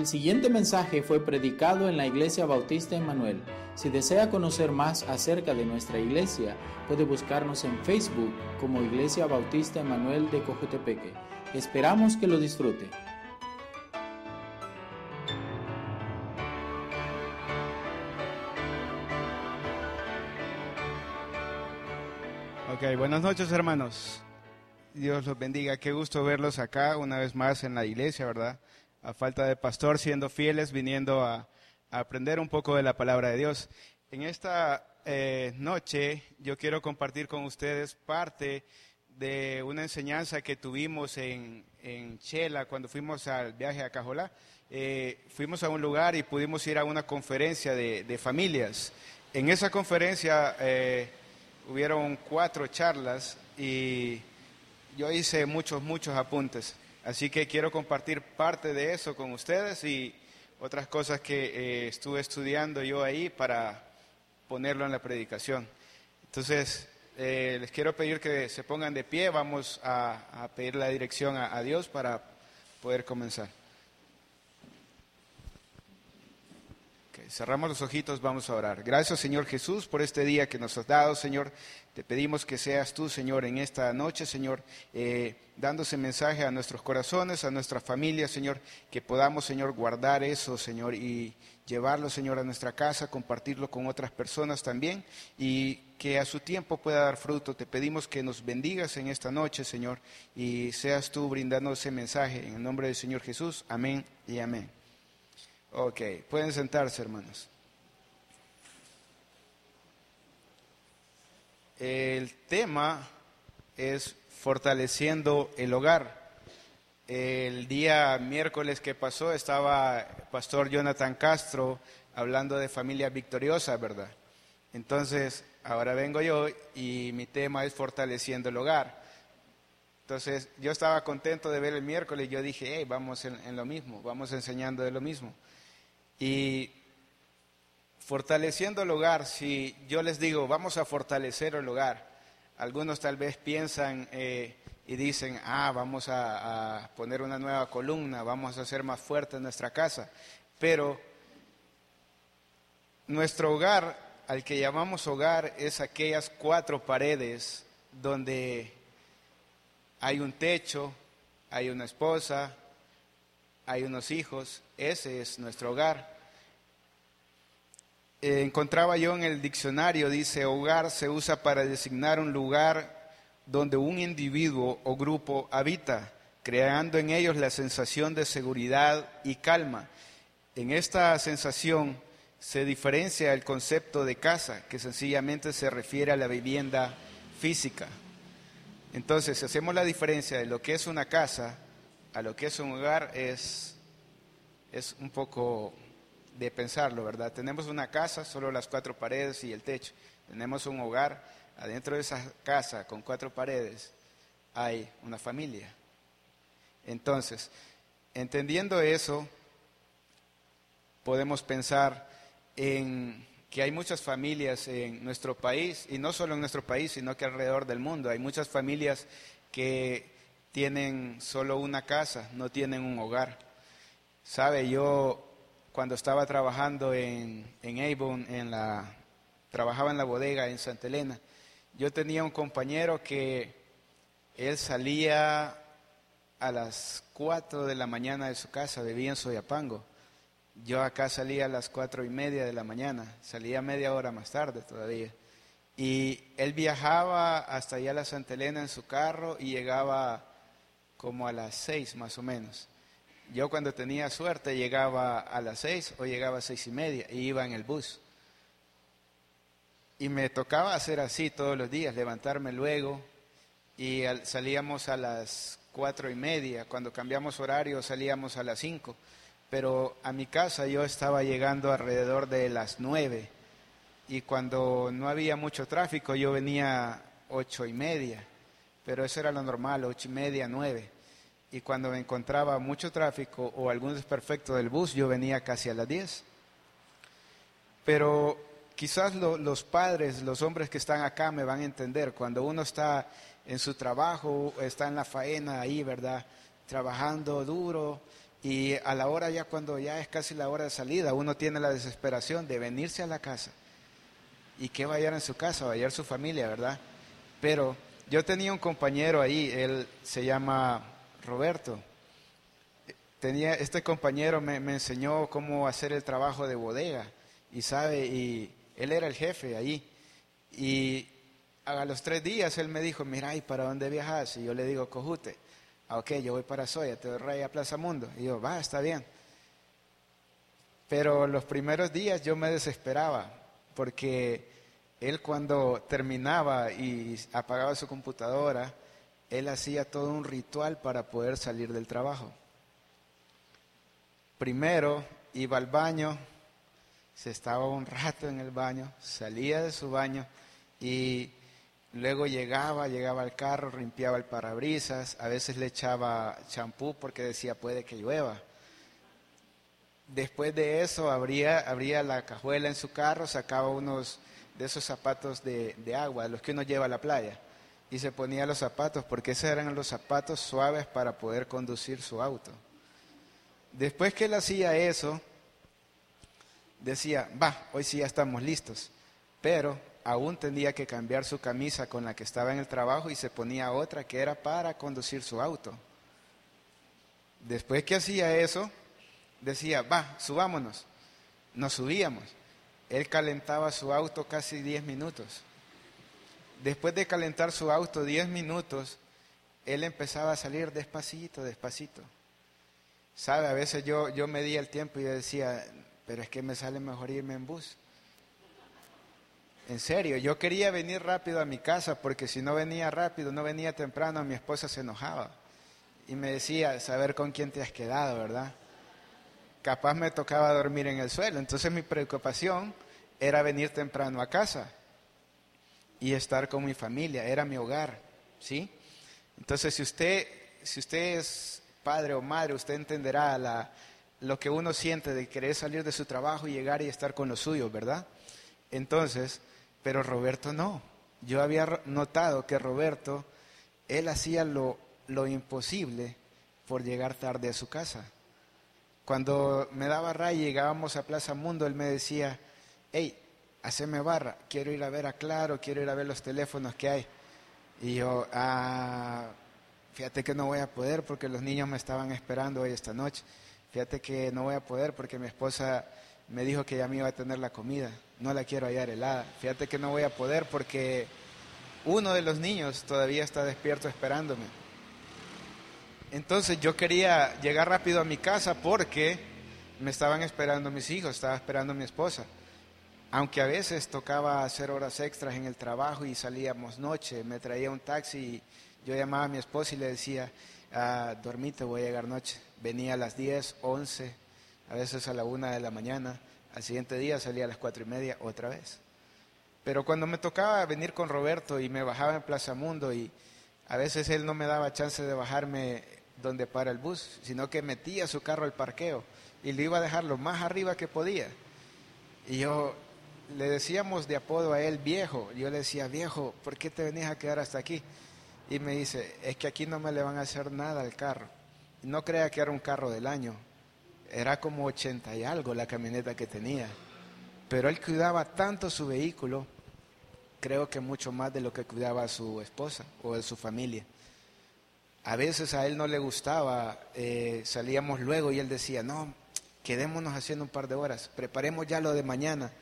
El siguiente mensaje fue predicado en la Iglesia Bautista Emanuel. Si desea conocer más acerca de nuestra iglesia, puede buscarnos en Facebook como Iglesia Bautista Emanuel de Cojutepeque. Esperamos que lo disfrute. Ok, buenas noches hermanos. Dios los bendiga. Qué gusto verlos acá una vez más en la iglesia, ¿verdad? A falta de pastor, siendo fieles, viniendo a, aprender un poco de la palabra de Dios. En esta eh, noche yo quiero compartir con ustedes parte de una enseñanza que tuvimos en, Chela cuando fuimos al viaje a Cajolá. Eh, fuimos a un lugar y pudimos ir a una conferencia de, familias. En esa conferencia eh, hubieron cuatro charlas y yo hice muchos, muchos apuntes. Así que quiero compartir parte de eso con ustedes y otras cosas que eh, estuve estudiando yo ahí para ponerlo en la predicación. Entonces, eh, les quiero pedir que se pongan de pie, vamos a, pedir la dirección a Dios para poder comenzar. cerramos los ojitos, vamos a orar. Gracias, Señor Jesús, por este día que nos has dado, Señor. Te pedimos que seas tú, Señor, en esta noche, Señor, eh, dándose mensaje a nuestros corazones, a nuestras familias, Señor, que podamos, Señor, guardar eso, Señor, y llevarlo, Señor, a nuestra casa, compartirlo con otras personas también, y que a su tiempo pueda dar fruto. Te pedimos que nos bendigas en esta noche, Señor, y seas tú brindando ese mensaje. En el nombre del Señor Jesús, amén y amén. Ok, pueden sentarse, hermanos. El tema es fortaleciendo el hogar. El día miércoles que pasó estaba Pastor Jonathan Castro hablando de familia victoriosa, ¿verdad? Entonces, ahora vengo yo y mi tema es fortaleciendo el hogar. Entonces, yo estaba contento de ver el miércoles yo dije, hey, vamos en lo mismo, vamos enseñando de lo mismo. Y fortaleciendo el hogar, si yo les digo, vamos a fortalecer el hogar, algunos tal vez piensan eh, y dicen, ah, vamos a, poner una nueva columna, vamos a hacer más fuerte nuestra casa, pero nuestro hogar, al que llamamos hogar, es aquellas cuatro paredes donde hay un techo, hay una esposa, hay unos hijos, ese es nuestro hogar. Eh, encontraba yo en el diccionario, dice, hogar se usa para designar un lugar donde un individuo o grupo habita, creando en ellos la sensación de seguridad y calma. En esta sensación se diferencia el concepto de casa, que sencillamente se refiere a la vivienda física. Entonces, si hacemos la diferencia de lo que es una casa, a lo que es un hogar es, es un poco de pensarlo, ¿verdad? Tenemos una casa, solo las cuatro paredes y el techo. Tenemos un hogar, adentro de esa casa con cuatro paredes hay una familia. Entonces, entendiendo eso, podemos pensar en que hay muchas familias en nuestro país, y no solo en nuestro país, sino que alrededor del mundo. Hay muchas familias que tienen solo una casa, no tienen un hogar. Sabe, yo cuando estaba trabajando en, en Avon, en la, trabajaba en la bodega en Santa Elena, yo tenía un compañero que él salía a las 4 de la mañana de su casa, vivía en Soyapango. Yo acá salía a las cuatro y media de la mañana, salía media hora más tarde todavía. Y él viajaba hasta allá a la Santa Elena en su carro y llegaba como a las seis más o menos. Yo cuando tenía suerte llegaba a las seis o llegaba a seis y media y iba en el bus. Y me tocaba hacer así todos los días, levantarme luego y salíamos a las cuatro y media. Cuando cambiamos horario salíamos a las cinco. Pero a mi casa yo estaba llegando alrededor de las nueve y cuando no había mucho tráfico yo venía ocho y media pero eso era lo normal, ocho y media, nueve. Y cuando me encontraba mucho tráfico o algún desperfecto del bus, yo venía casi a las diez. Pero quizás los padres, los hombres que están acá me van a entender, cuando uno está en su trabajo, está en la faena ahí, ¿verdad? Trabajando duro Y a la hora ya cuando ya es casi la hora de salida, uno tiene la desesperación de venirse a la casa y que va a hallar en su casa, va a hallar su familia, ¿verdad? Pero yo tenía un compañero ahí, él se llama Roberto. Tenía, este compañero me, enseñó cómo hacer el trabajo de bodega y sabe, y él era el jefe ahí. Y a los tres días él me dijo, mira, ¿y para dónde viajas? Y yo le digo, Cojute. Ah, ok, yo voy para Soya, te doy a Plaza Mundo. Y yo, va, está bien. Pero los primeros días yo me desesperaba, porque él cuando terminaba y apagaba su computadora, él hacía todo un ritual para poder salir del trabajo. Primero iba al baño, se estaba un rato en el baño, salía de su baño y luego llegaba, llegaba al carro, limpiaba el parabrisas, a veces le echaba champú porque decía puede que llueva. Después de eso abría, la cajuela en su carro, sacaba unos de esos zapatos de, de agua, los que uno lleva a la playa, y se ponía los zapatos porque esos eran los zapatos suaves para poder conducir su auto. Después que él hacía eso, decía, va, hoy sí ya estamos listos, pero aún tenía que cambiar su camisa con la que estaba en el trabajo y se ponía otra que era para conducir su auto. Después que hacía eso, decía, va, subámonos. Nos subíamos. Él calentaba su auto casi 10 minutos. Después de calentar su auto 10 minutos, él empezaba a salir despacito, despacito. Sabe, a veces yo, yo medía el tiempo y decía, pero es que me sale mejor irme en bus. En serio, yo quería venir rápido a mi casa porque si no venía rápido, no venía temprano, mi esposa se enojaba y me decía, saber con quién te has quedado, ¿verdad? Capaz me tocaba dormir en el suelo, entonces mi preocupación era venir temprano a casa y estar con mi familia, era mi hogar, ¿sí? Entonces, si usted, si usted es padre o madre, usted entenderá la, lo que uno siente de querer salir de su trabajo y llegar y estar con los suyos, ¿verdad? Entonces, pero Roberto no. Yo había notado que Roberto, él hacía lo, lo imposible por llegar tarde a su casa. Cuando me daba raya y llegábamos a Plaza Mundo, él me decía, hey, haceme barra, quiero ir a ver a Claro, quiero ir a ver los teléfonos que hay. Y yo, ah, fíjate que no voy a poder porque los niños me estaban esperando hoy esta noche. Fíjate que no voy a poder porque mi esposa me dijo que ya me iba a tener la comida. No la quiero hallar helada. Fíjate que no voy a poder porque uno de los niños todavía está despierto esperándome. Entonces yo quería llegar rápido a mi casa porque me estaban esperando mis hijos, estaba esperando mi esposa. Aunque a veces tocaba hacer horas extras en el trabajo y salíamos noche, me traía un taxi y yo llamaba a mi esposa y le decía, ah, dormite, voy a llegar noche. Venía a las 10, 11, a veces a la 1 de la mañana. Al siguiente día salía a las cuatro y media otra vez. Pero cuando me tocaba venir con Roberto y me bajaba en Plaza Mundo y a veces él no me daba chance de bajarme donde para el bus, sino que metía su carro al parqueo y le iba a dejar lo más arriba que podía. Y yo le decíamos de apodo a él viejo. Yo le decía, viejo, ¿por qué te venís a quedar hasta aquí? Y me dice, es que aquí no me le van a hacer nada al carro. No crea que era un carro del año. Era como 80 y algo la camioneta que tenía. Pero él cuidaba tanto su vehículo, creo que mucho más de lo que cuidaba a su esposa o de su familia. A veces a él no le gustaba, eh, salíamos luego y él decía, no, quedémonos haciendo un par de horas, preparemos ya lo de mañana.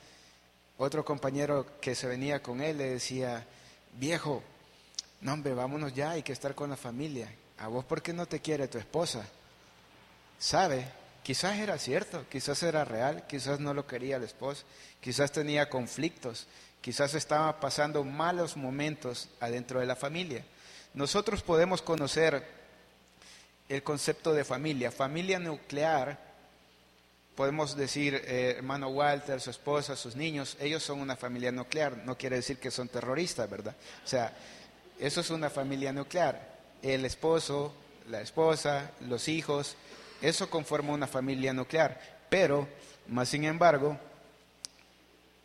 Otro compañero que se venía con él le decía, viejo, no hombre, vámonos ya, hay que estar con la familia. ¿A vos por qué no te quiere tu esposa? ¿Sabe? Quizás era cierto, quizás era real, quizás no lo quería la esposa, quizás tenía conflictos, quizás estaba pasando malos momentos adentro de la familia. Nosotros podemos conocer el concepto de familia. Familia nuclear, podemos decir, eh, hermano Walter, su esposa, sus niños, ellos son una familia nuclear. No quiere decir que son terroristas, ¿verdad? O sea, eso es una familia nuclear. El esposo, la esposa, los hijos, eso conforma una familia nuclear. Pero, más sin embargo,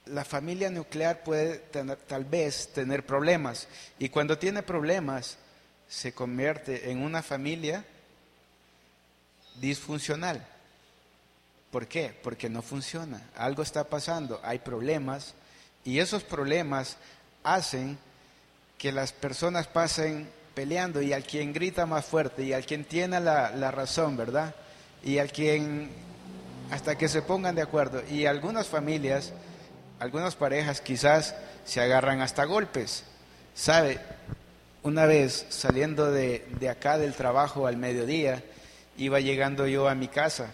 la familia nuclear puede tener, tal vez tener problemas. Y cuando tiene problemas, se convierte en una familia disfuncional. ¿Por qué? Porque no funciona. Algo está pasando, hay problemas y esos problemas hacen que las personas pasen peleando y al quien grita más fuerte y al quien tiene la, la razón, ¿verdad? Y al quien hasta que se pongan de acuerdo. Y algunas familias, algunas parejas quizás se agarran hasta golpes. ¿Sabe? Una vez saliendo de, de acá del trabajo al mediodía, iba llegando yo a mi casa.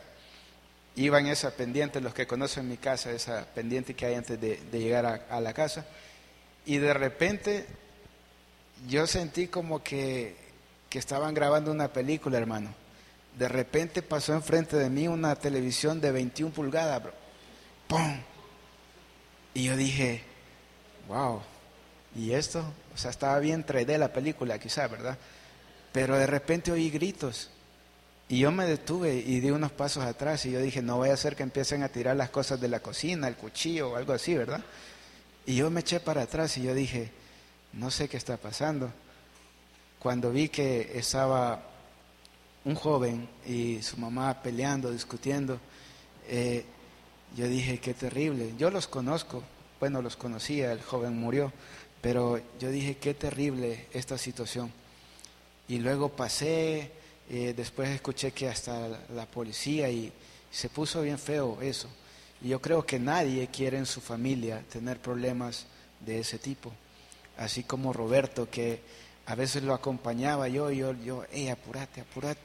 Iba en esa pendiente, los que conocen mi casa, esa pendiente que hay antes de, llegar a, a la casa. Y de repente yo sentí como que, que estaban grabando una película, hermano. De repente pasó enfrente de mí una televisión de 21 pulgadas, bro. ¡Pum! Y yo dije, wow, ¿y esto? O sea, estaba bien 3D la película, quizá, ¿verdad? Pero de repente oí gritos. Y yo me detuve y di unos pasos atrás y yo dije, no voy a hacer que empiecen a tirar las cosas de la cocina, el cuchillo o algo así, ¿verdad? Y yo me eché para atrás y yo dije, no sé qué está pasando. Cuando vi que estaba un joven y su mamá peleando, discutiendo, eh, yo dije, qué terrible. Yo los conozco, bueno, los conocía, el joven murió, pero yo dije, qué terrible esta situación. Y luego pasé, eh, después escuché que hasta la policía y se puso bien feo eso. Y yo creo que nadie quiere en su familia tener problemas de ese tipo. Así como Roberto, que a veces lo acompañaba yo, yo, yo, hey, apúrate, apúrate.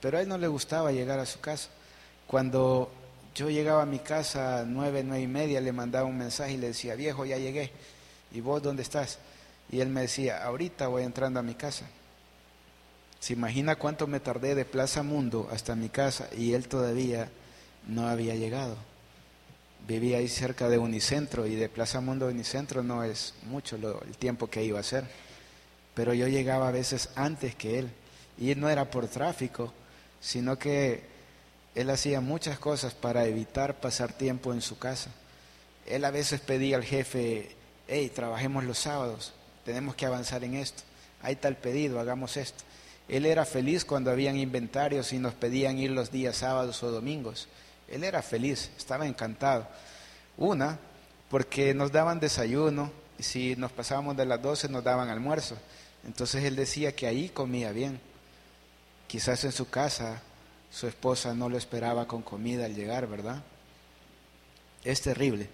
Pero a él no le gustaba llegar a su casa. Cuando yo llegaba a mi casa a nueve, nueve y media, le mandaba un mensaje y le decía, viejo, ya llegué. ¿Y vos dónde estás? Y él me decía, ahorita voy entrando a mi casa. ¿Se imagina cuánto me tardé de Plaza Mundo hasta mi casa y él todavía no había llegado? Vivía ahí cerca de Unicentro y de Plaza Mundo a Unicentro no es mucho lo, el tiempo que iba a ser. Pero yo llegaba a veces antes que él. Y no era por tráfico, sino que él hacía muchas cosas para evitar pasar tiempo en su casa. Él a veces pedía al jefe, hey, trabajemos los sábados, tenemos que avanzar en esto, hay tal pedido, hagamos esto. Él era feliz cuando habían inventarios y nos pedían ir los días sábados o domingos. Él era feliz, estaba encantado. Una, porque nos daban desayuno, y si nos pasábamos de las 12 nos daban almuerzo. Entonces él decía que ahí comía bien. Quizás en su casa su esposa no lo esperaba con comida al llegar, ¿verdad? Es terrible.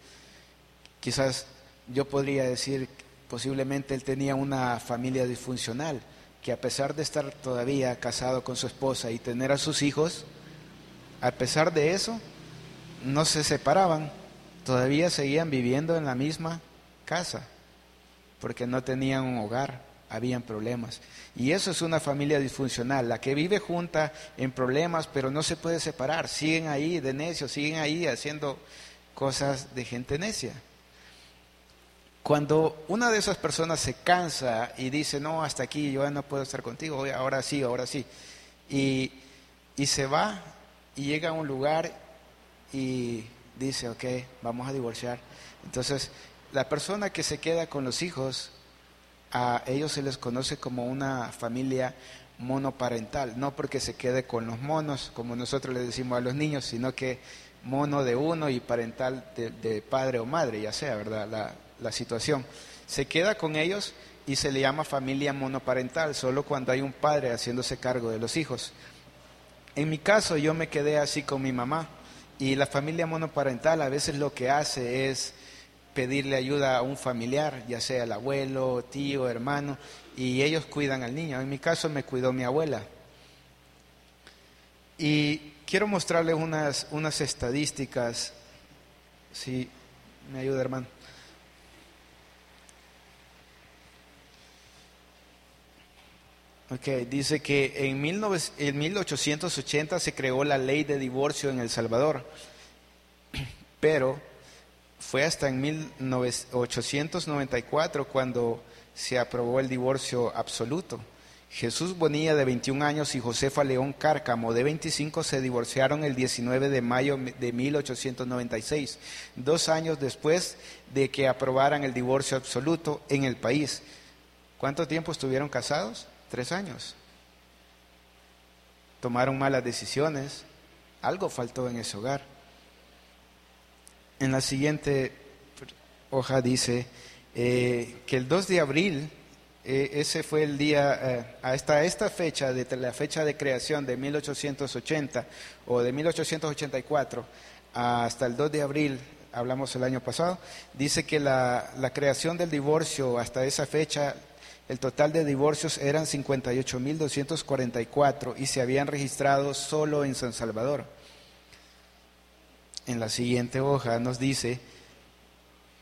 Quizás yo podría decir, posiblemente él tenía una familia disfuncional, que a pesar de estar todavía casado con su esposa y tener a sus hijos, a pesar de eso, no se separaban, todavía seguían viviendo en la misma casa, porque no tenían un hogar, habían problemas. Y eso es una familia disfuncional, la que vive junta en problemas, pero no se puede separar, siguen ahí de necios, siguen ahí haciendo cosas de gente necia. Cuando una de esas personas se cansa y dice, no, hasta aquí, yo ya no puedo estar contigo, ahora sí, ahora sí, y, y se va y llega a un lugar y dice, ok, vamos a divorciar. Entonces, la persona que se queda con los hijos, a ellos se les conoce como una familia monoparental, no porque se quede con los monos, como nosotros le decimos a los niños, sino que mono de uno y parental de, de padre o madre, ya sea, ¿verdad? La, la situación. Se queda con ellos y se le llama familia monoparental, solo cuando hay un padre haciéndose cargo de los hijos. En mi caso yo me quedé así con mi mamá y la familia monoparental a veces lo que hace es pedirle ayuda a un familiar, ya sea el abuelo, tío, hermano, y ellos cuidan al niño. En mi caso me cuidó mi abuela. Y quiero mostrarles unas, unas estadísticas, si me ayuda hermano. Ok, dice que en, 19, en 1880 se creó la ley de divorcio en El Salvador, pero fue hasta en 1894 cuando se aprobó el divorcio absoluto. Jesús Bonilla, de 21 años, y Josefa León Cárcamo, de 25, se divorciaron el 19 de mayo de 1896, dos años después de que aprobaran el divorcio absoluto en el país. ¿Cuánto tiempo estuvieron casados? Tres años. Tomaron malas decisiones, Algo faltó en ese hogar. En la siguiente hoja dice eh, que el 2 de abril, eh, ese fue el día, eh, hasta esta fecha, de la fecha de creación de 1880 o de 1884, hasta el 2 de abril, hablamos el año pasado, dice que la, la creación del divorcio hasta esa fecha el total de divorcios eran 58.244 y se habían registrado solo en San Salvador. En la siguiente hoja nos dice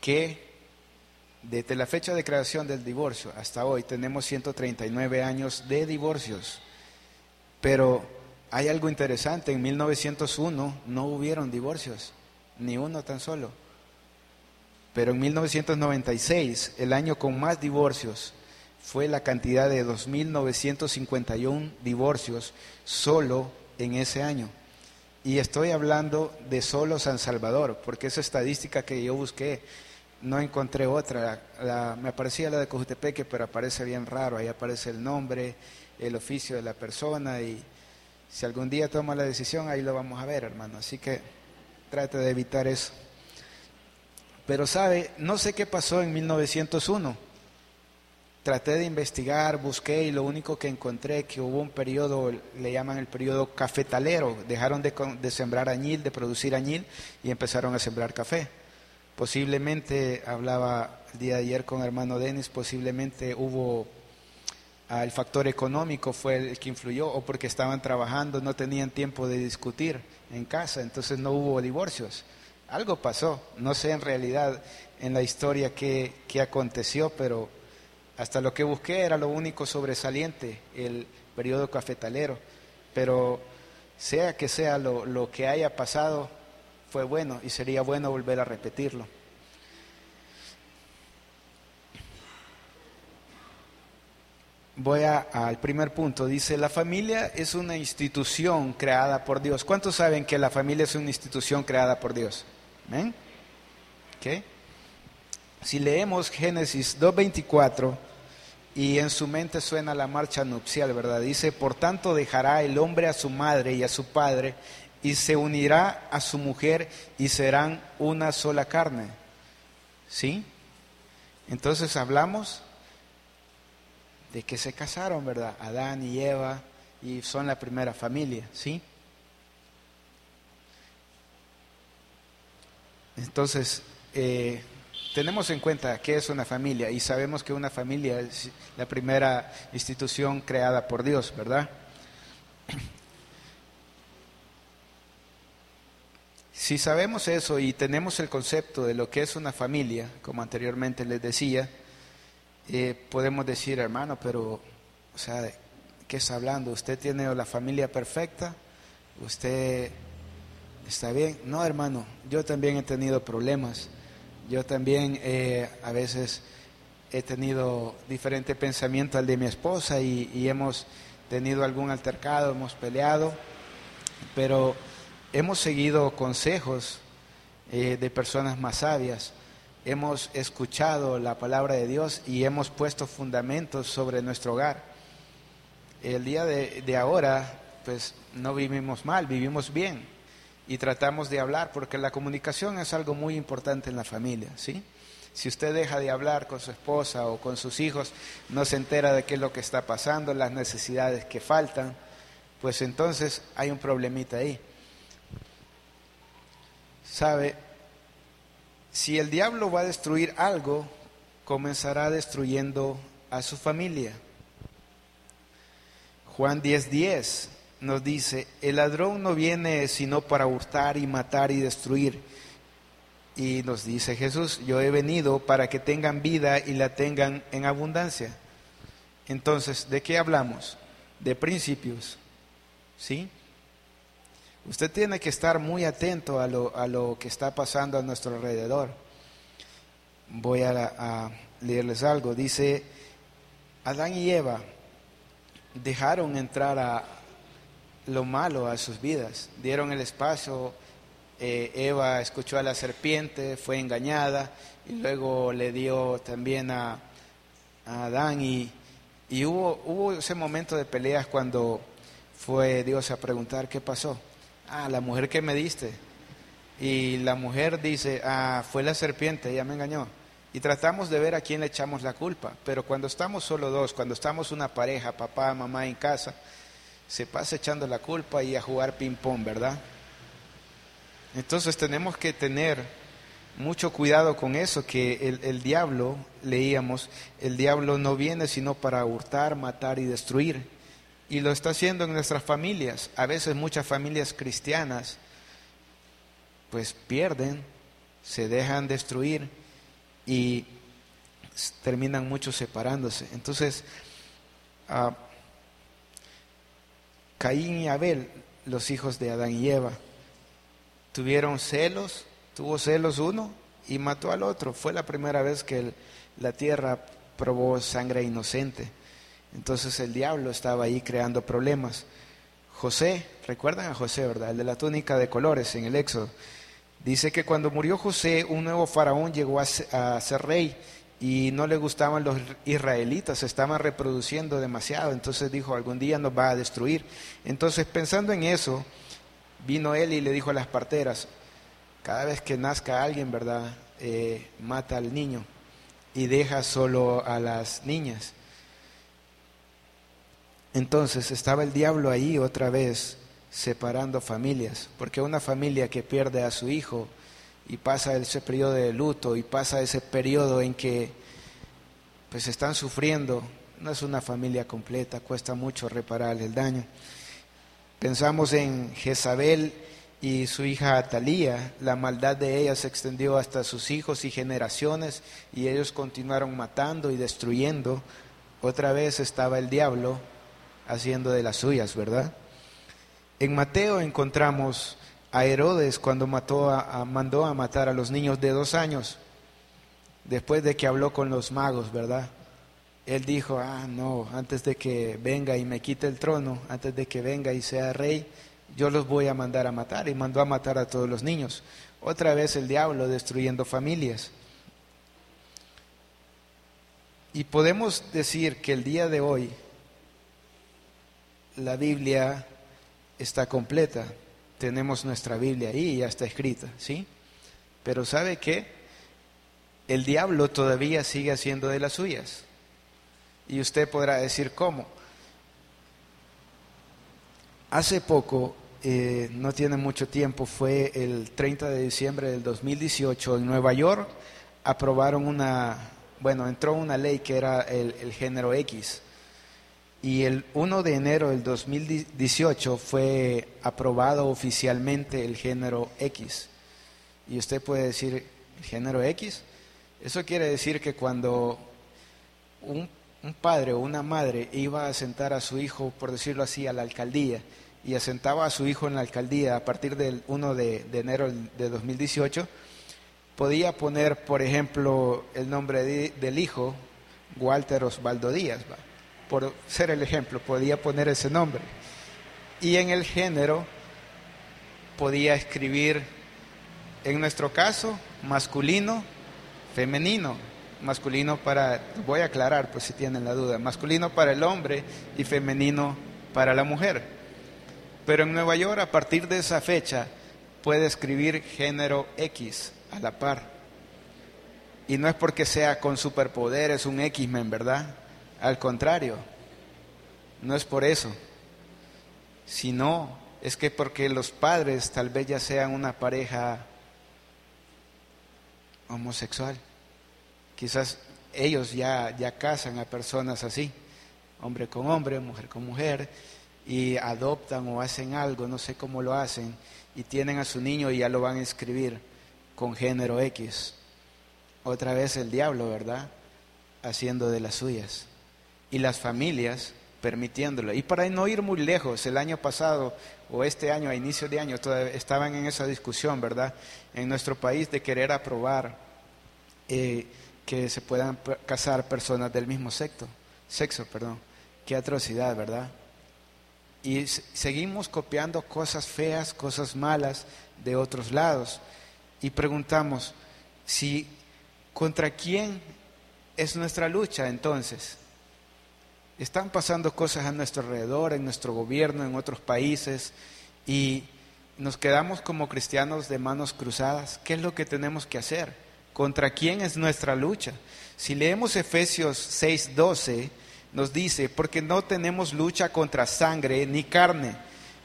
que desde la fecha de creación del divorcio hasta hoy tenemos 139 años de divorcios. Pero hay algo interesante, en 1901 no hubieron divorcios, ni uno tan solo. Pero en 1996, el año con más divorcios, fue la cantidad de 2.951 divorcios solo en ese año. Y estoy hablando de solo San Salvador, porque esa estadística que yo busqué, no encontré otra. me aparecía la de Cojutepeque, pero aparece bien raro. Ahí aparece el nombre, el oficio de la persona y si algún día toma la decisión, ahí lo vamos a ver, hermano. Así que trate de evitar eso. Pero sabe, no sé qué pasó en 1901 Traté de investigar, busqué y lo único que encontré que hubo un periodo, le llaman el periodo cafetalero, dejaron de, sembrar añil, de producir añil y empezaron a sembrar café. Posiblemente, hablaba el día de ayer con hermano Denis, posiblemente hubo, ah, el factor económico fue el que influyó o porque estaban trabajando, no tenían tiempo de discutir en casa, entonces no hubo divorcios. Algo pasó, no sé en realidad en la historia qué, qué aconteció, pero hasta lo que busqué era lo único sobresaliente, el periodo cafetalero. Pero sea que sea lo, que haya pasado, fue bueno y sería bueno volver a repetirlo. Voy al primer punto. Dice, la familia es una institución creada por Dios. ¿Cuántos saben que la familia es una institución creada por Dios? ¿Ven? Si leemos Génesis 2.24, y en su mente suena la marcha nupcial, ¿verdad? Dice, por tanto dejará el hombre a su madre y a su padre y se unirá a su mujer y serán una sola carne. ¿Sí? Entonces hablamos de que se casaron, ¿verdad? Adán y Eva y son la primera familia, ¿sí? Entonces, eh, tenemos en cuenta que es una familia y sabemos que una familia es la primera institución creada por Dios, ¿verdad? Si sabemos eso y tenemos el concepto de lo que es una familia, como anteriormente les decía, eh, podemos decir, hermano, pero, o sea, ¿qué está hablando? ¿Usted tiene la familia perfecta? ¿Usted está bien? No, hermano, yo también he tenido problemas yo también eh, a veces he tenido diferente pensamiento al de mi esposa y, hemos tenido algún altercado, hemos peleado, pero hemos seguido consejos eh, de personas más sabias, hemos escuchado la palabra de Dios y hemos puesto fundamentos sobre nuestro hogar. El día de, de ahora, pues no vivimos mal, vivimos bien y tratamos de hablar, porque la comunicación es algo muy importante en la familia, ¿sí? Si usted deja de hablar con su esposa o con sus hijos, no se entera de qué es lo que está pasando, las necesidades que faltan, pues entonces hay un problemita ahí. ¿Sabe? Si el diablo va a destruir algo, comenzará destruyendo a su familia. Juan 10:10 10, nos dice, el ladrón no viene sino para hurtar y matar y destruir. Y nos dice Jesús, yo he venido para que tengan vida y la tengan en abundancia. Entonces, ¿de qué hablamos? De principios. ¿Sí? Usted tiene que estar muy atento a lo, a lo que está pasando a nuestro alrededor. Voy a, leerles algo. Dice, Adán y Eva dejaron entrar a, lo malo a sus vidas. Dieron el espacio, eh, Eva escuchó a la serpiente, fue engañada y luego le dio también a, Adán y, y, hubo, hubo ese momento de peleas cuando fue Dios a preguntar qué pasó. ah, la mujer que me diste. Y la mujer dice, ah, fue la serpiente, ella me engañó. Y tratamos de ver a quién le echamos la culpa. Pero cuando estamos solo dos, cuando estamos una pareja, papá, mamá en casa, se pasa echando la culpa y a jugar ping-pong, ¿verdad? Entonces tenemos que tener mucho cuidado con eso, que el, diablo, leíamos, el diablo no viene sino para hurtar, matar y destruir. Y lo está haciendo en nuestras familias. A veces muchas familias cristianas pues pierden, se dejan destruir y terminan muchos separándose. Entonces, uh, Caín y Abel, los hijos de Adán y Eva, tuvieron celos, tuvo celos uno y mató al otro. Fue la primera vez que la tierra probó sangre inocente. Entonces el diablo estaba ahí creando problemas. José, recuerdan a José, ¿verdad? El de la túnica de colores en el Éxodo. Dice que cuando murió José, un nuevo faraón llegó a ser rey y no le gustaban los israelitas, se estaban reproduciendo demasiado, entonces dijo, algún día nos va a destruir. Entonces pensando en eso, vino él y le dijo a las parteras, cada vez que nazca alguien, ¿verdad? Eh, mata al niño y deja solo a las niñas. Entonces estaba el diablo ahí otra vez separando familias, porque una familia que pierde a su hijo y pasa ese periodo de luto y pasa ese periodo en que pues están sufriendo, no es una familia completa, cuesta mucho reparar el daño. Pensamos en Jezabel y su hija Atalía, la maldad de ella se extendió hasta sus hijos y generaciones y ellos continuaron matando y destruyendo. Otra vez estaba el diablo haciendo de las suyas, ¿verdad? En Mateo encontramos a Herodes cuando mató a, mandó a matar a los niños de dos años, después de que habló con los magos, ¿verdad? Él dijo, ah, no, antes de que venga y me quite el trono, antes de que venga y sea rey, yo los voy a mandar a matar. Y mandó a matar a todos los niños. Otra vez el diablo destruyendo familias. Y podemos decir que el día de hoy la Biblia está completa. Tenemos nuestra Biblia ahí y ya está escrita, ¿sí? Pero ¿sabe qué? El diablo todavía sigue haciendo de las suyas. Y usted podrá decir cómo. Hace poco, eh, no tiene mucho tiempo, fue el 30 de diciembre del 2018, en Nueva York aprobaron una, bueno, entró una ley que era el, el género X y el 1 de enero del 2018 fue aprobado oficialmente el género X. Y usted puede decir, género X? Eso quiere decir que cuando un, padre o una madre iba a sentar a su hijo, por decirlo así, a la alcaldía, y asentaba a su hijo en la alcaldía a partir del 1 de, enero de 2018, podía poner, por ejemplo, el nombre del hijo, Walter Osvaldo Díaz. Por ser el ejemplo, podía poner ese nombre. Y en el género podía escribir, en nuestro caso, masculino, femenino, masculino para, voy a aclarar pues si tienen la duda, masculino para el hombre y femenino para la mujer. Pero en Nueva York, a partir de esa fecha, puede escribir género X a la par. Y no es porque sea con superpoderes un X-Men, ¿verdad? Al contrario, no es por eso, sino es que porque los padres tal vez ya sean una pareja homosexual. Quizás ellos ya, ya casan a personas así, hombre con hombre, mujer con mujer, y adoptan o hacen algo, no sé cómo lo hacen, y tienen a su niño y ya lo van a escribir con género X. Otra vez el diablo, ¿verdad? Haciendo de las suyas y las familias permitiéndolo. Y para no ir muy lejos, el año pasado o este año, a inicio de año, todavía estaban en esa discusión, ¿verdad? En nuestro país de querer aprobar eh, que se puedan casar personas del mismo sexo, sexo, perdón. Qué atrocidad, ¿verdad? Y seguimos copiando cosas feas, cosas malas de otros lados. Y preguntamos, si contra quién es nuestra lucha entonces? Están pasando cosas a nuestro alrededor, en nuestro gobierno, en otros países, y nos quedamos como cristianos de manos cruzadas. ¿Qué es lo que tenemos que hacer? ¿Contra quién es nuestra lucha? Si leemos Efesios 6:12, nos dice, porque no tenemos lucha contra sangre ni carne,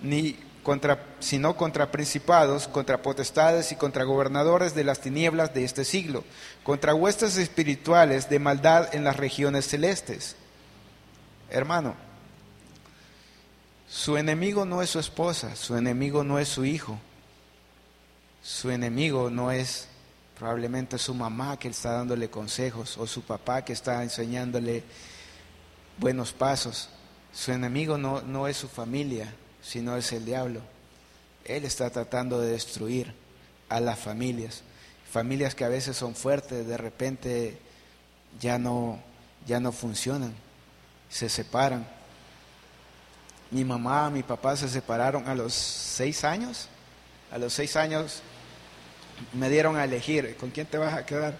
ni contra, sino contra principados, contra potestades y contra gobernadores de las tinieblas de este siglo, contra huestes espirituales de maldad en las regiones celestes. Hermano, su enemigo no es su esposa, su enemigo no es su hijo, su enemigo no es probablemente su mamá que está dándole consejos o su papá que está enseñándole buenos pasos. Su enemigo no, no es su familia, sino es el diablo. Él está tratando de destruir a las familias. Familias que a veces son fuertes, de repente ya no, ya no funcionan, se separan. Mi mamá, mi papá se separaron a los seis años. A los seis años me dieron a elegir, ¿con quién te vas a quedar?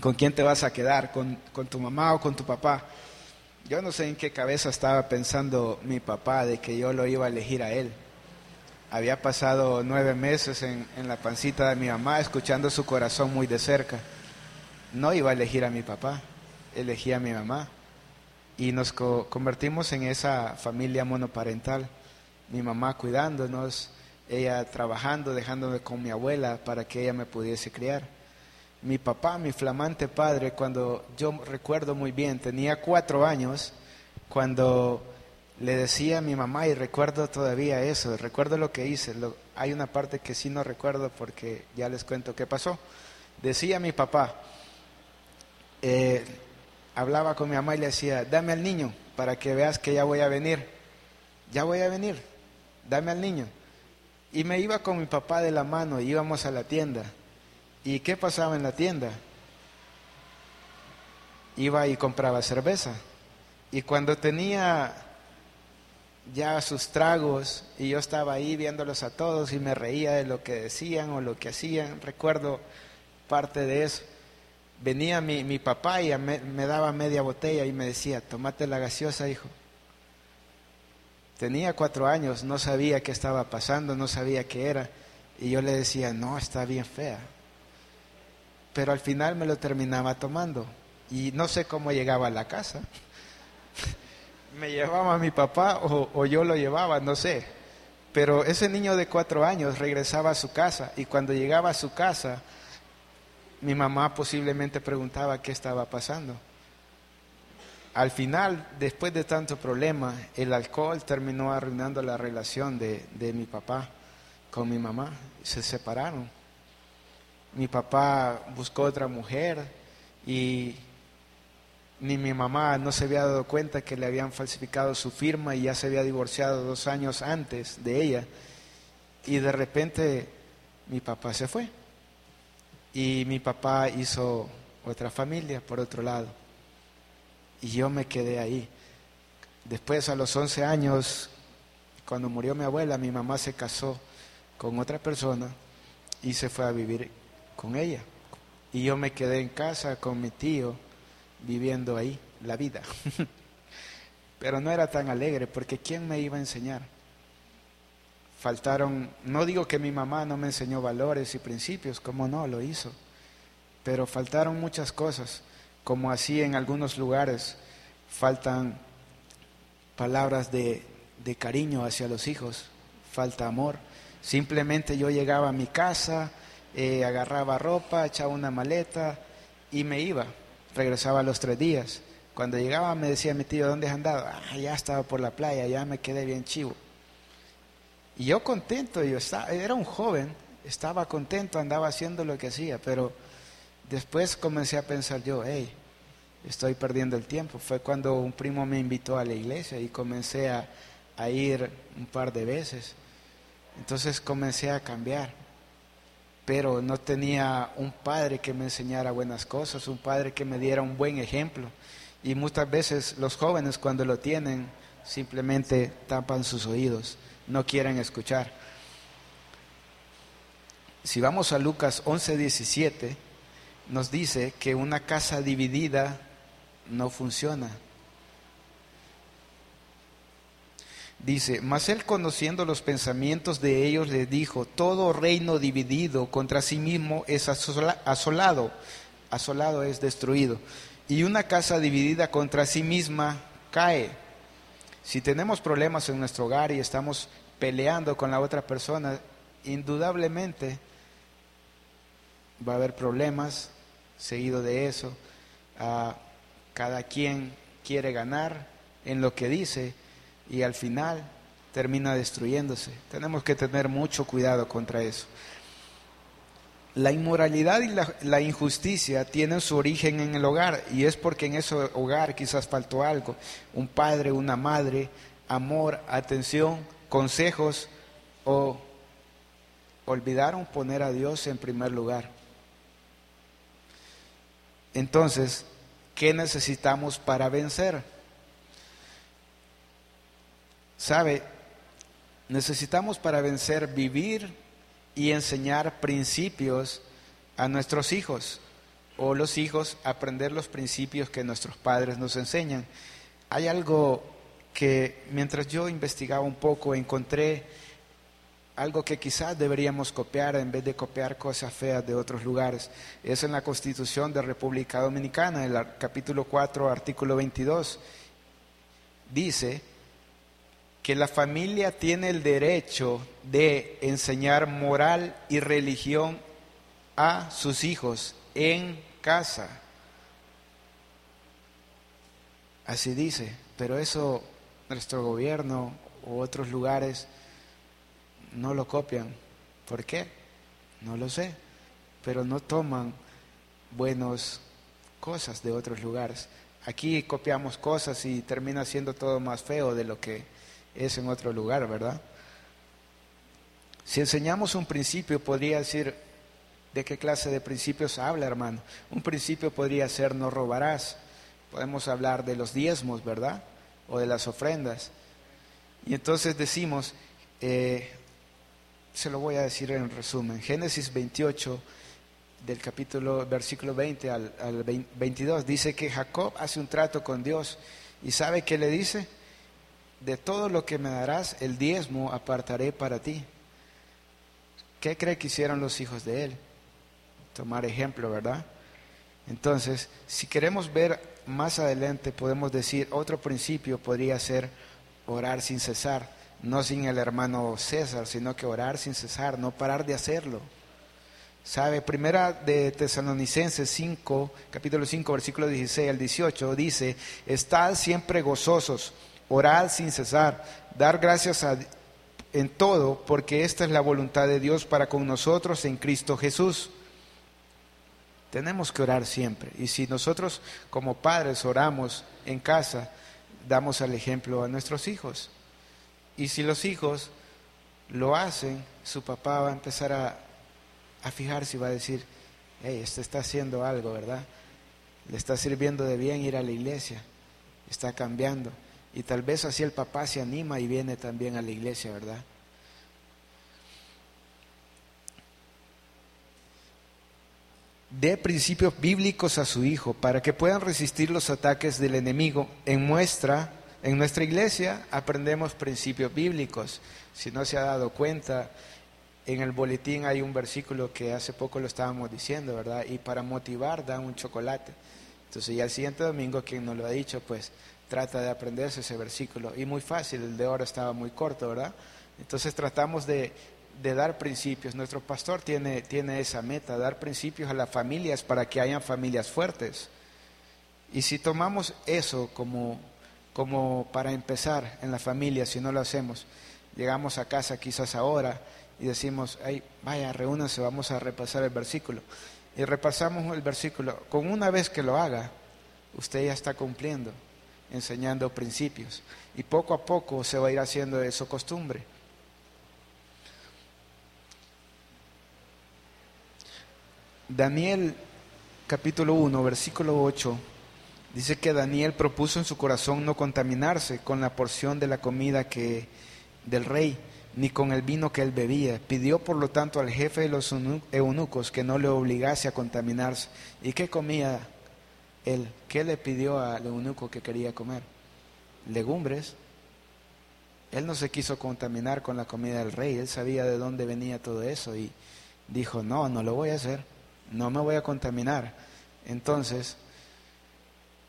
¿Con quién te vas a quedar? ¿Con, con tu mamá o con tu papá? Yo no sé en qué cabeza estaba pensando mi papá de que yo lo iba a elegir a él. Había pasado nueve meses en, en, la pancita de mi mamá escuchando su corazón muy de cerca. No iba a elegir a mi papá, elegí a mi mamá. Y nos co convertimos en esa familia monoparental. Mi mamá cuidándonos, ella trabajando, dejándome con mi abuela para que ella me pudiese criar mi papá, mi flamante padre, cuando yo recuerdo muy bien, tenía cuatro años, cuando le decía a mi mamá, y recuerdo todavía eso, recuerdo lo que hice, hay una parte que sí no recuerdo porque ya les cuento qué pasó. Decía mi papá, eh, hablaba con mi mamá y le decía, dame al niño para que veas que ya voy a venir, ya voy a venir, dame al niño. Y me iba con mi papá de la mano, íbamos a la tienda ¿Y qué pasaba en la tienda? Iba y compraba cerveza. Y cuando tenía ya sus tragos y yo estaba ahí viéndolos a todos y me reía de lo que decían o lo que hacían, recuerdo parte de eso. Venía mi, mi papá y me, me daba media botella y me decía, tomate la gaseosa, hijo. Tenía cuatro años, no sabía qué estaba pasando, no sabía qué era. Y yo le decía, no, está bien fea pero al final me lo terminaba tomando y no sé cómo llegaba a la casa. me llevaba mi papá o, yo lo llevaba, no sé. Pero ese niño de cuatro años regresaba a su casa y cuando llegaba a su casa, mi mamá posiblemente preguntaba qué estaba pasando. Al final, después de tanto problema, el alcohol terminó arruinando la relación de, de mi papá con mi mamá. Se separaron mi papá buscó otra mujer y ni mi mamá no se había dado cuenta que le habían falsificado su firma y ya se había divorciado dos años antes de ella. Y de repente mi papá se fue. Y mi papá hizo otra familia por otro lado. Y yo me quedé ahí. Después, a los 11 años, cuando murió mi abuela, mi mamá se casó con otra persona y se fue a vivir con ella. Y yo me quedé en casa con mi tío viviendo ahí la vida. Pero no era tan alegre porque ¿quién me iba a enseñar? Faltaron, no digo que mi mamá no me enseñó valores y principios, como no, lo hizo, pero faltaron muchas cosas, como así en algunos lugares faltan palabras de, de cariño hacia los hijos, falta amor. Simplemente yo llegaba a mi casa, eh, agarraba ropa, echaba una maleta y me iba. Regresaba a los tres días. Cuando llegaba me decía mi tío, ¿dónde has andado? Ah, ya estaba por la playa, ya me quedé bien chivo. Y yo contento, yo estaba, era un joven, estaba contento, andaba haciendo lo que hacía, pero después comencé a pensar yo, hey, estoy perdiendo el tiempo. Fue cuando un primo me invitó a la iglesia y comencé a, a ir un par de veces. Entonces comencé a cambiar pero no tenía un padre que me enseñara buenas cosas, un padre que me diera un buen ejemplo. Y muchas veces los jóvenes cuando lo tienen simplemente tapan sus oídos, no quieren escuchar. Si vamos a Lucas 11:17, nos dice que una casa dividida no funciona. Dice, mas él conociendo los pensamientos de ellos le dijo, todo reino dividido contra sí mismo es asolado, asolado es destruido, y una casa dividida contra sí misma cae. Si tenemos problemas en nuestro hogar y estamos peleando con la otra persona, indudablemente va a haber problemas seguido de eso. Ah, cada quien quiere ganar en lo que dice y al final termina destruyéndose. Tenemos que tener mucho cuidado contra eso. La inmoralidad y la, injusticia tienen su origen en el hogar y es porque en ese hogar quizás faltó algo. Un padre, una madre, amor, atención, consejos o olvidaron poner a Dios en primer lugar. Entonces, ¿qué necesitamos para vencer? ¿Sabe? Necesitamos para vencer vivir y enseñar principios a nuestros hijos o los hijos aprender los principios que nuestros padres nos enseñan. Hay algo que mientras yo investigaba un poco encontré algo que quizás deberíamos copiar en vez de copiar cosas feas de otros lugares. Es en la Constitución de República Dominicana, el capítulo 4, artículo 22. Dice que la familia tiene el derecho de enseñar moral y religión a sus hijos en casa. Así dice, pero eso nuestro gobierno u otros lugares no lo copian. ¿Por qué? No lo sé, pero no toman buenas cosas de otros lugares. Aquí copiamos cosas y termina siendo todo más feo de lo que es en otro lugar, ¿verdad? Si enseñamos un principio, podría decir, ¿de qué clase de principios habla, hermano? Un principio podría ser no robarás. Podemos hablar de los diezmos, ¿verdad? O de las ofrendas. Y entonces decimos, eh, se lo voy a decir en resumen. Génesis 28, del capítulo, versículo 20 al, 22, dice que Jacob hace un trato con Dios y ¿sabe qué le dice? De todo lo que me darás, el diezmo apartaré para ti. ¿Qué cree que hicieron los hijos de él? Tomar ejemplo, ¿verdad? Entonces, si queremos ver más adelante, podemos decir, otro principio podría ser orar sin cesar no sin el hermano César, sino que orar sin cesar, no parar de hacerlo. ¿Sabe? Primera de Tesalonicenses 5, capítulo 5, versículo 16 al 18, dice, estad siempre gozosos, orad sin cesar, dar gracias a, en todo, porque esta es la voluntad de Dios para con nosotros en Cristo Jesús. Tenemos que orar siempre. Y si nosotros como padres oramos en casa, damos el ejemplo a nuestros hijos. Y si los hijos lo hacen, su papá va a empezar a, a fijarse y va a decir, hey, este está haciendo algo, ¿verdad? Le está sirviendo de bien ir a la iglesia, está cambiando. Y tal vez así el papá se anima y viene también a la iglesia, ¿verdad? De principios bíblicos a su hijo para que puedan resistir los ataques del enemigo en muestra en nuestra iglesia aprendemos principios bíblicos. Si no se ha dado cuenta, en el boletín hay un versículo que hace poco lo estábamos diciendo, ¿verdad? Y para motivar dan un chocolate. Entonces ya el siguiente domingo, quien nos lo ha dicho, pues trata de aprenderse ese versículo. Y muy fácil, el de ahora estaba muy corto, ¿verdad? Entonces tratamos de, de dar principios. Nuestro pastor tiene, tiene esa meta, dar principios a las familias para que hayan familias fuertes. Y si tomamos eso como, como para empezar en la familia, si no lo hacemos. Llegamos a casa quizás ahora y decimos, ay, vaya, reúnanse, vamos a repasar el versículo. Y repasamos el versículo. Con una vez que lo haga, usted ya está cumpliendo, enseñando principios. Y poco a poco se va a ir haciendo eso costumbre. Daniel capítulo 1, versículo 8 Dice que Daniel propuso en su corazón no contaminarse con la porción de la comida que del rey, ni con el vino que él bebía. Pidió por lo tanto al jefe de los eunucos que no le obligase a contaminarse. ¿Y qué comía él? ¿Qué le pidió al eunuco que quería comer? Legumbres. Él no se quiso contaminar con la comida del rey, él sabía de dónde venía todo eso y dijo, no, no lo voy a hacer, no me voy a contaminar. Entonces,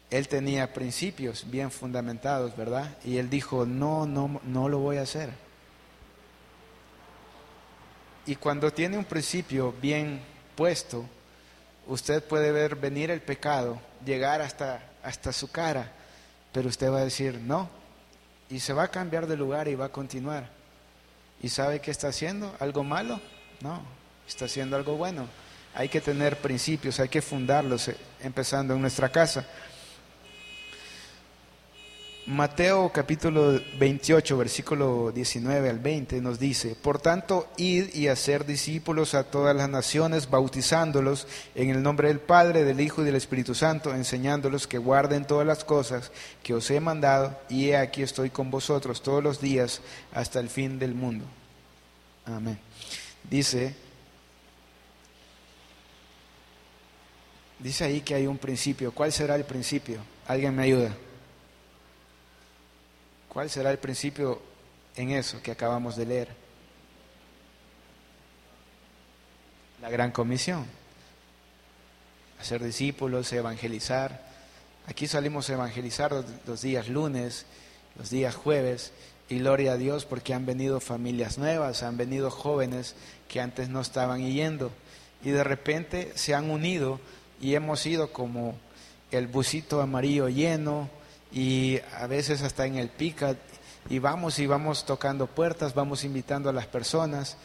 él tenía principios bien fundamentados, ¿verdad? Y él dijo, no, no, no lo voy a hacer. Y cuando tiene un principio bien puesto, usted puede ver venir el pecado, llegar hasta, hasta su cara, pero usted va a decir, no, y se va a cambiar de lugar y va a continuar. ¿Y sabe qué está haciendo? ¿Algo malo? No, está haciendo algo bueno. Hay que tener principios, hay que fundarlos, eh, empezando en nuestra casa. Mateo capítulo 28, versículo 19 al 20 nos dice, Por tanto, id y hacer discípulos a todas las naciones, bautizándolos en el nombre del Padre, del Hijo y del Espíritu Santo, enseñándolos que guarden todas las cosas que os he mandado, y he aquí estoy con vosotros todos los días hasta el fin del mundo. Amén. Dice, dice ahí que hay un principio. ¿Cuál será el principio? ¿Alguien me ayuda? ¿Cuál será el principio en eso que acabamos de leer? La gran comisión. Hacer discípulos, evangelizar. Aquí salimos a evangelizar los, días lunes, los días jueves, y gloria a Dios porque han venido familias nuevas, han venido jóvenes que antes no estaban yendo, y de repente se han unido y hemos ido como el busito amarillo lleno, y a veces hasta en el pica y vamos y vamos tocando puertas, vamos invitando a las personas.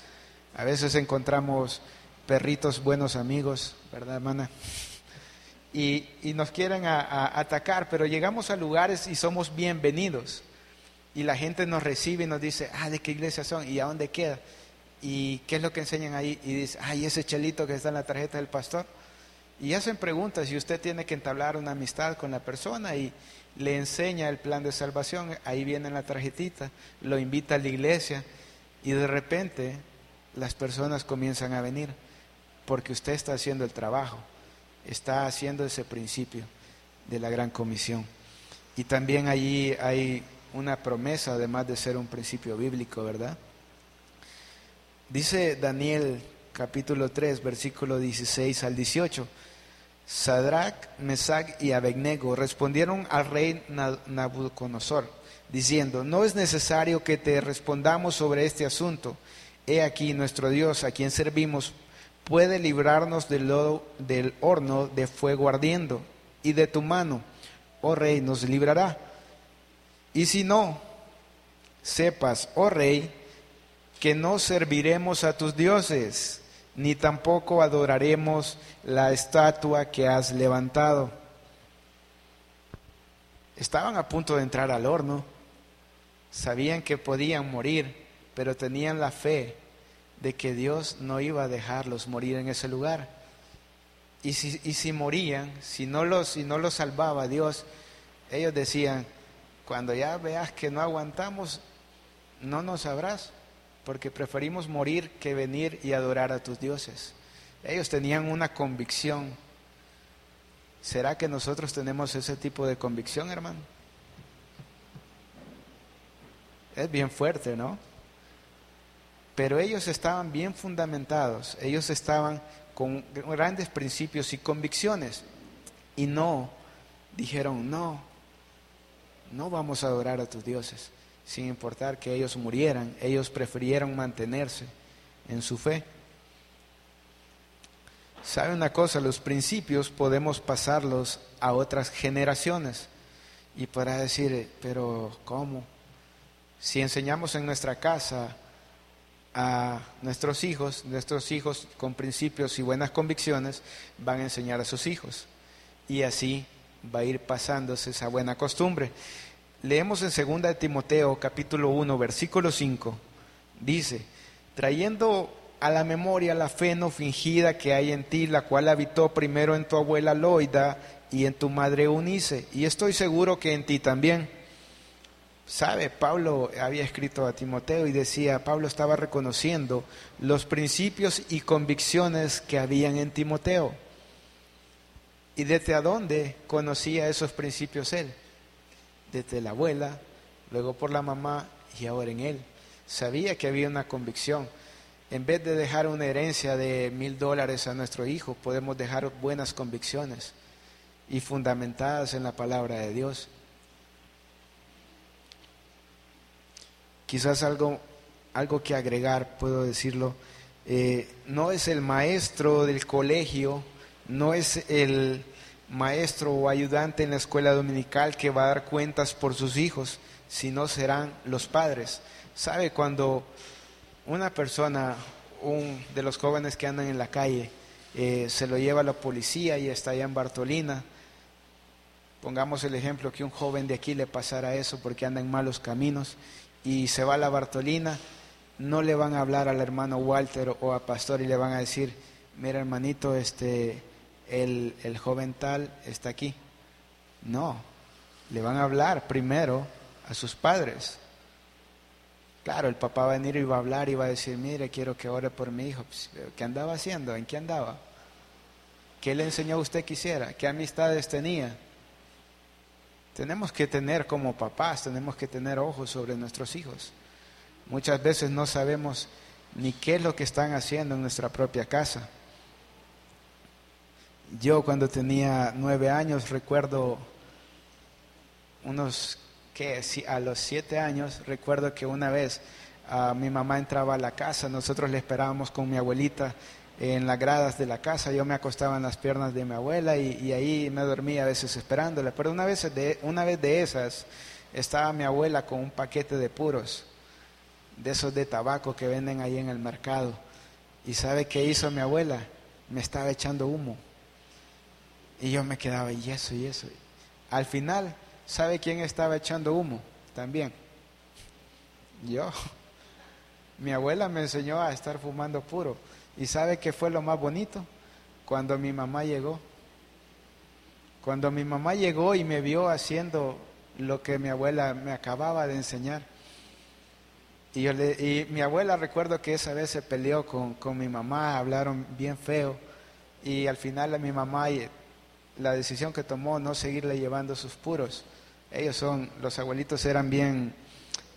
A veces encontramos perritos buenos amigos, ¿verdad, hermana? Y, y nos quieren atacar, pero llegamos a lugares y somos bienvenidos. Y la gente nos recibe y nos dice, ah, ¿de qué iglesia son? ¿Y a dónde queda? ¿Y qué es lo que enseñan ahí? Y dice, ay, ese chelito que está en la tarjeta del pastor. Y hacen preguntas y usted tiene que entablar una amistad con la persona y, le enseña el plan de salvación, ahí viene la tarjetita, lo invita a la iglesia y de repente las personas comienzan a venir porque usted está haciendo el trabajo, está haciendo ese principio de la gran comisión. Y también allí hay una promesa, además de ser un principio bíblico, ¿verdad? Dice Daniel capítulo 3, versículo 16 al 18. Sadrach, Mesach y Abednego respondieron al rey Nabucodonosor, diciendo, no es necesario que te respondamos sobre este asunto. He aquí nuestro Dios, a quien servimos, puede librarnos del, del horno de fuego ardiendo, y de tu mano, oh rey, nos librará. Y si no, sepas, oh rey, que no serviremos a tus dioses ni tampoco adoraremos la estatua que has levantado. Estaban a punto de entrar al horno, sabían que podían morir, pero tenían la fe de que Dios no iba a dejarlos morir en ese lugar. Y si, y si morían, si no, los, si no los salvaba Dios, ellos decían, cuando ya veas que no aguantamos, no nos sabrás porque preferimos morir que venir y adorar a tus dioses. Ellos tenían una convicción. ¿Será que nosotros tenemos ese tipo de convicción, hermano? Es bien fuerte, ¿no? Pero ellos estaban bien fundamentados, ellos estaban con grandes principios y convicciones y no dijeron, no, no vamos a adorar a tus dioses sin importar que ellos murieran, ellos prefirieron mantenerse en su fe. ¿Sabe una cosa? Los principios podemos pasarlos a otras generaciones. Y para decir, pero ¿cómo? Si enseñamos en nuestra casa a nuestros hijos, nuestros hijos con principios y buenas convicciones van a enseñar a sus hijos. Y así va a ir pasándose esa buena costumbre. Leemos en 2 de Timoteo capítulo 1 versículo 5. Dice, trayendo a la memoria la fe no fingida que hay en ti, la cual habitó primero en tu abuela Loida y en tu madre Unice, y estoy seguro que en ti también. Sabe, Pablo había escrito a Timoteo y decía, Pablo estaba reconociendo los principios y convicciones que habían en Timoteo. ¿Y desde a dónde conocía esos principios él? Desde la abuela, luego por la mamá y ahora en Él. Sabía que había una convicción. En vez de dejar una herencia de mil dólares a nuestro hijo, podemos dejar buenas convicciones y fundamentadas en la palabra de Dios. Quizás algo, algo que agregar, puedo decirlo, eh, no es el maestro del colegio, no es el maestro o ayudante en la escuela dominical que va a dar cuentas por sus hijos, sino serán los padres. ¿Sabe cuando una persona, un de los jóvenes que andan en la calle, eh, se lo lleva a la policía y está allá en Bartolina? Pongamos el ejemplo que un joven de aquí le pasara eso porque anda en malos caminos y se va a la Bartolina, no le van a hablar al hermano Walter o a Pastor y le van a decir, mira hermanito, este, el, el joven tal está aquí. No, le van a hablar primero a sus padres. Claro, el papá va a venir y va a hablar y va a decir, mire, quiero que ore por mi hijo. Pues, ¿Qué andaba haciendo? ¿En qué andaba? ¿Qué le enseñó usted que hiciera? ¿Qué amistades tenía? Tenemos que tener como papás, tenemos que tener ojos sobre nuestros hijos. Muchas veces no sabemos ni qué es lo que están haciendo en nuestra propia casa. Yo cuando tenía nueve años recuerdo unos que a los siete años recuerdo que una vez ah, mi mamá entraba a la casa, nosotros le esperábamos con mi abuelita en las gradas de la casa, yo me acostaba en las piernas de mi abuela y, ahí me dormía a veces esperándola, pero una vez, de, una vez de esas estaba mi abuela con un paquete de puros, de esos de tabaco que venden ahí en el mercado, y ¿sabe qué hizo mi abuela? Me estaba echando humo. Y yo me quedaba, y eso, y eso. Al final, ¿sabe quién estaba echando humo? También. Yo. Mi abuela me enseñó a estar fumando puro. ¿Y sabe qué fue lo más bonito? Cuando mi mamá llegó. Cuando mi mamá llegó y me vio haciendo lo que mi abuela me acababa de enseñar. Y, yo le, y mi abuela recuerdo que esa vez se peleó con, con mi mamá, hablaron bien feo. Y al final mi mamá la decisión que tomó no seguirle llevando sus puros. Ellos son, los abuelitos eran bien,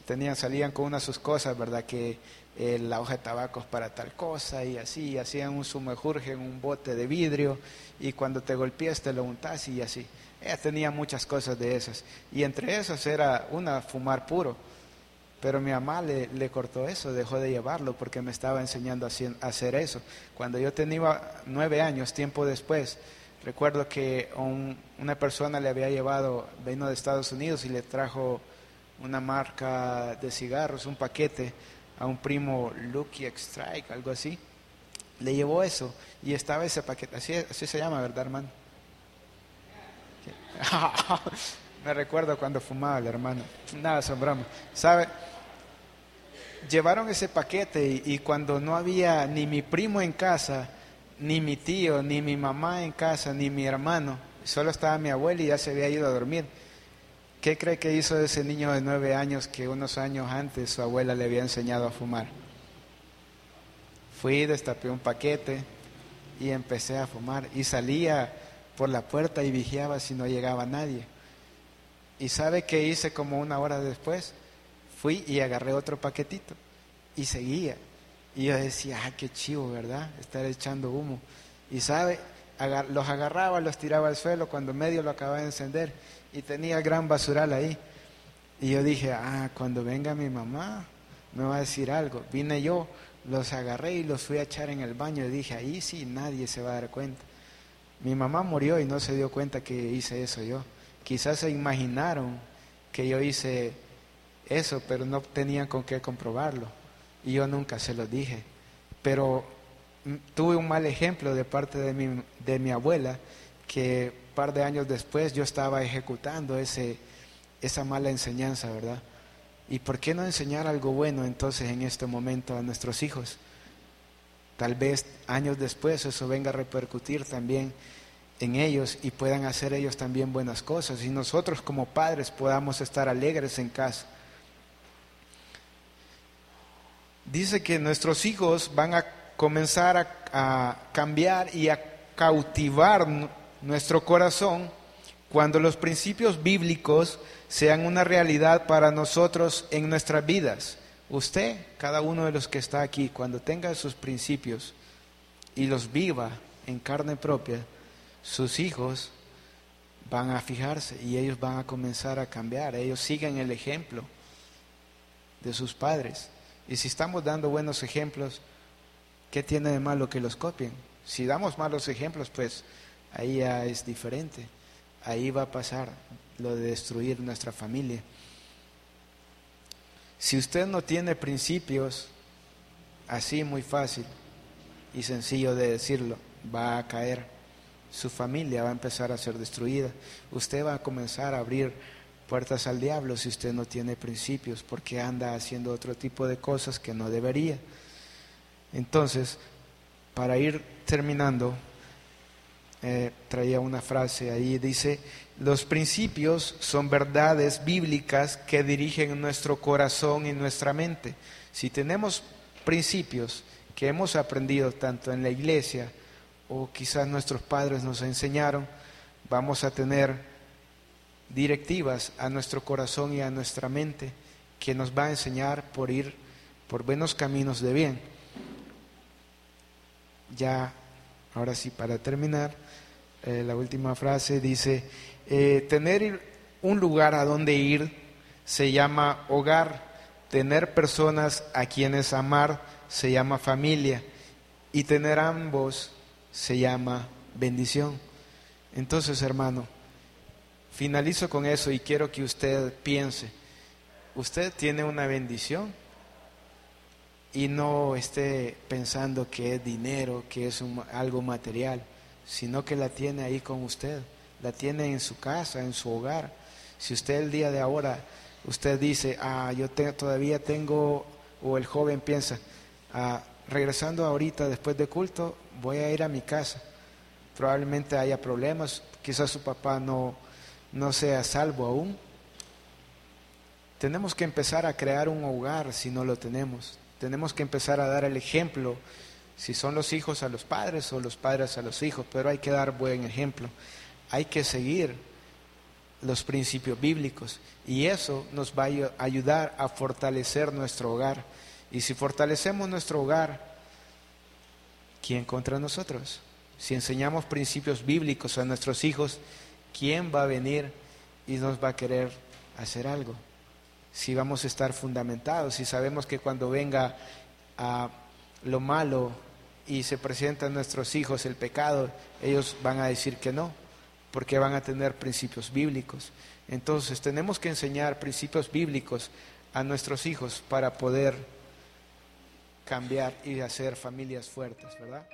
tenían, salían con unas sus cosas, ¿verdad? Que eh, la hoja de tabaco es para tal cosa y así, hacían un sumejurje en un bote de vidrio y cuando te golpeas te lo untas y así. Ella tenía muchas cosas de esas y entre esas era una fumar puro. Pero mi mamá le, le, cortó eso, dejó de llevarlo porque me estaba enseñando a hacer eso. Cuando yo tenía nueve años, tiempo después, recuerdo que una persona le había llevado, vino de Estados Unidos y le trajo una marca de cigarros, un paquete a un primo Lucky Strike, algo así. Le llevó eso y estaba ese paquete, así, se llama, ¿verdad, hermano? Me recuerdo cuando fumaba el hermano. Nada, asombramos. ¿Sabe? Llevaron ese paquete y, cuando no había ni mi primo en casa, ni mi tío, ni mi mamá en casa, ni mi hermano, solo estaba mi abuela y ya se había ido a dormir. ¿Qué cree que hizo ese niño de nueve años que unos años antes su abuela le había enseñado a fumar? Fui, destapé un paquete y empecé a fumar y salía por la puerta y vigiaba si no llegaba nadie. ¿Y sabe qué hice como una hora después? Fui y agarré otro paquetito y seguía. Y yo decía, ah, qué chivo, ¿verdad? Estar echando humo. Y sabe, los agarraba, los tiraba al suelo cuando medio lo acababa de encender y tenía gran basural ahí. Y yo dije, ah, cuando venga mi mamá me va a decir algo. Vine yo, los agarré y los fui a echar en el baño y dije, ahí sí nadie se va a dar cuenta. Mi mamá murió y no se dio cuenta que hice eso yo. Quizás se imaginaron que yo hice eso, pero no tenían con qué comprobarlo. Y yo nunca se lo dije. Pero mm, tuve un mal ejemplo de parte de mi, de mi abuela que par de años después yo estaba ejecutando ese, esa mala enseñanza, ¿verdad? ¿Y por qué no enseñar algo bueno entonces en este momento a nuestros hijos? Tal vez años después eso venga a repercutir también en ellos y puedan hacer ellos también buenas cosas y nosotros como padres podamos estar alegres en casa. Dice que nuestros hijos van a comenzar a, cambiar y a cautivar nuestro corazón cuando los principios bíblicos sean una realidad para nosotros en nuestras vidas. Usted, cada uno de los que está aquí, cuando tenga sus principios y los viva en carne propia, sus hijos van a fijarse y ellos van a comenzar a cambiar. Ellos siguen el ejemplo de sus padres. Y si estamos dando buenos ejemplos, ¿qué tiene de malo que los copien? Si damos malos ejemplos, pues ahí ya es diferente. Ahí va a pasar lo de destruir nuestra familia. Si usted no tiene principios, así muy fácil y sencillo de decirlo, va a caer. Su familia va a empezar a ser destruida. Usted va a comenzar a abrir puertas al diablo si usted no tiene principios, porque anda haciendo otro tipo de cosas que no debería. Entonces, para ir terminando, eh, traía una frase ahí, dice, los principios son verdades bíblicas que dirigen nuestro corazón y nuestra mente. Si tenemos principios que hemos aprendido tanto en la iglesia o quizás nuestros padres nos enseñaron, vamos a tener directivas a nuestro corazón y a nuestra mente que nos va a enseñar por ir por buenos caminos de bien. Ya, ahora sí, para terminar, eh, la última frase dice, eh, tener un lugar a donde ir se llama hogar, tener personas a quienes amar se llama familia y tener ambos se llama bendición. Entonces, hermano, finalizo con eso y quiero que usted piense, usted tiene una bendición y no esté pensando que es dinero, que es algo material, sino que la tiene ahí con usted, la tiene en su casa, en su hogar. Si usted el día de ahora, usted dice, ah, yo todavía tengo, o el joven piensa, ah, regresando ahorita después de culto, voy a ir a mi casa. Probablemente haya problemas, quizás su papá no, no sea salvo aún. Tenemos que empezar a crear un hogar si no lo tenemos. Tenemos que empezar a dar el ejemplo, si son los hijos a los padres o los padres a los hijos, pero hay que dar buen ejemplo. Hay que seguir los principios bíblicos y eso nos va a ayudar a fortalecer nuestro hogar. Y si fortalecemos nuestro hogar, ¿quién contra nosotros? Si enseñamos principios bíblicos a nuestros hijos, ¿quién va a venir y nos va a querer hacer algo? Si vamos a estar fundamentados, si sabemos que cuando venga a lo malo y se presenta a nuestros hijos el pecado, ellos van a decir que no, porque van a tener principios bíblicos. Entonces tenemos que enseñar principios bíblicos a nuestros hijos para poder cambiar y hacer familias fuertes, ¿verdad?